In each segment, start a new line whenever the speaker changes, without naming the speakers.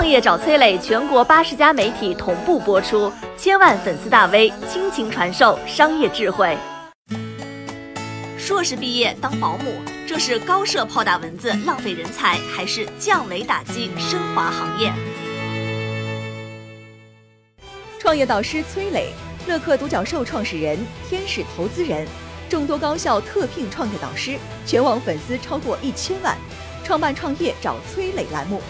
创业找崔磊，全国八十家媒体同步播出，千万粉丝大 V 倾情传授商业智慧。硕士毕业当保姆，这是高射炮打蚊子浪费人才，还是降维打击升华行业？创业导师崔磊，乐客独角兽创始人，天使投资人，众多高校特聘创业导师，全网粉丝超过一千万，创办创业找崔磊栏目。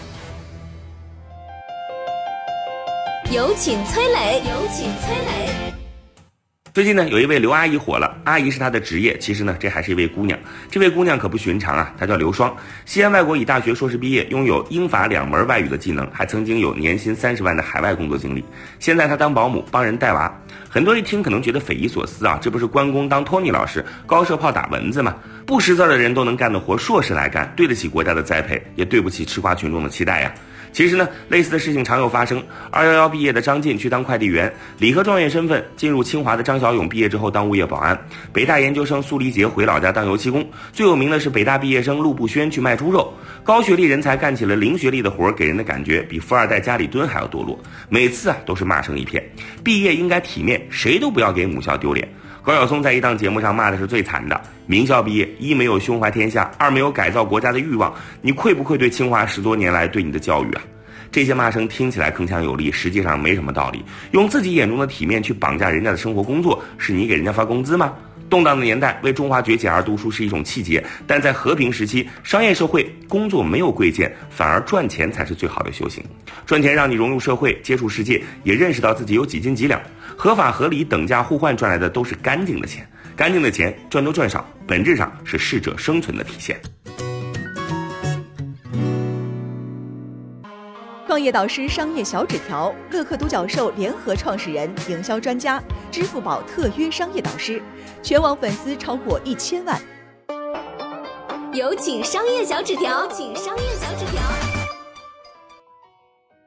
有请崔磊，有请崔磊。
最近呢，有一位刘阿姨火了。阿姨是她的职业，其实呢，这还是一位姑娘。这位姑娘可不寻常啊，她叫刘双，西安外国语大学硕士毕业，拥有英法两门外语的技能，还曾经有年薪三十万的海外工作经历。现在她当保姆，帮人带娃。很多人一听可能觉得匪夷所思啊，这不是关公当托尼老师，高射炮打蚊子吗？不识字的人都能干的活，硕士来干，对得起国家的栽培，也对不起吃瓜群众的期待呀。其实呢，类似的事情常有发生。二幺幺毕业的张晋去当快递员，理科状元身份进入清华的张小勇毕业之后当物业保安，北大研究生苏黎杰回老家当油漆工。最有名的是北大毕业生陆步轩去卖猪肉。高学历人才干起了零学历的活，给人的感觉比富二代家里蹲还要堕落。每次啊都是骂声一片。毕业应该面，谁都不要给母校丢脸。高晓松在一档节目上骂的是最惨的：名校毕业，一没有胸怀天下，二没有改造国家的欲望，你愧不愧对清华十多年来对你的教育啊？这些骂声听起来铿锵有力，实际上没什么道理。用自己眼中的体面去绑架人家的生活工作，是你给人家发工资吗？动荡的年代，为中华崛起而读书是一种气节，但在和平时期，商业社会，工作没有贵贱，反而赚钱才是最好的修行。赚钱让你融入社会，接触世界，也认识到自己有几斤几两。合法合理、等价互换赚来的都是干净的钱，干净的钱赚多赚少，本质上是适者生存的体现。
创业导师商业小纸条，乐客独角兽联合创始人、营销专家，支付宝特约商业导师，全网粉丝超过一千万。有请商业小纸条，请商业小纸条。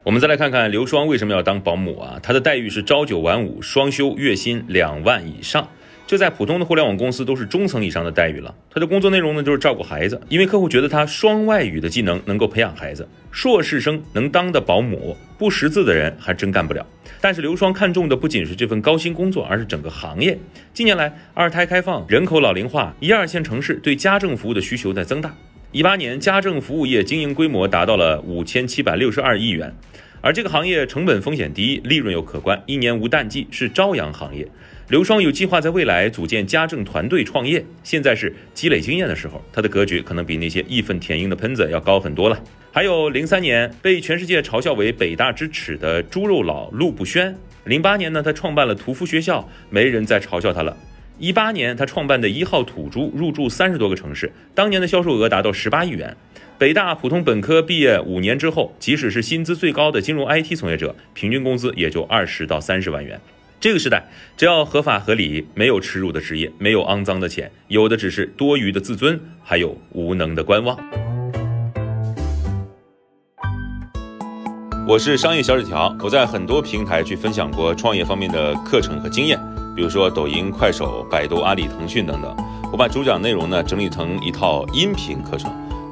我们再来看看刘双为什么要当保姆啊？她的待遇是朝九晚五，双休，月薪两万以上。这在普通的互联网公司都是中层以上的待遇了。他的工作内容呢，就是照顾孩子，因为客户觉得他双外语的技能能够培养孩子。硕士生能当的保姆，不识字的人还真干不了。但是刘双看重的不仅是这份高薪工作，而是整个行业。近年来，二胎开放、人口老龄化，一二线城市对家政服务的需求在增大。一八年，家政服务业经营规模达到了五千七百六十二亿元，而这个行业成本风险低，利润又可观，一年无淡季，是朝阳行业。刘双有计划在未来组建家政团队创业，现在是积累经验的时候，他的格局可能比那些义愤填膺的喷子要高很多了。还有零三年被全世界嘲笑为北大之耻的猪肉佬陆步轩，零八年呢他创办了屠夫学校，没人再嘲笑他了。一八年他创办的一号土猪入驻三十多个城市，当年的销售额达到十八亿元。北大普通本科毕业五年之后，即使是薪资最高的金融 IT 从业者，平均工资也就二十到三十万元。这个时代，只要合法合理，没有耻辱的职业，没有肮脏的钱，有的只是多余的自尊，还有无能的观望。我是商业小纸条，我在很多平台去分享过创业方面的课程和经验，比如说抖音、快手、百度、阿里、腾讯等等。我把主讲内容呢整理成一套音频课程，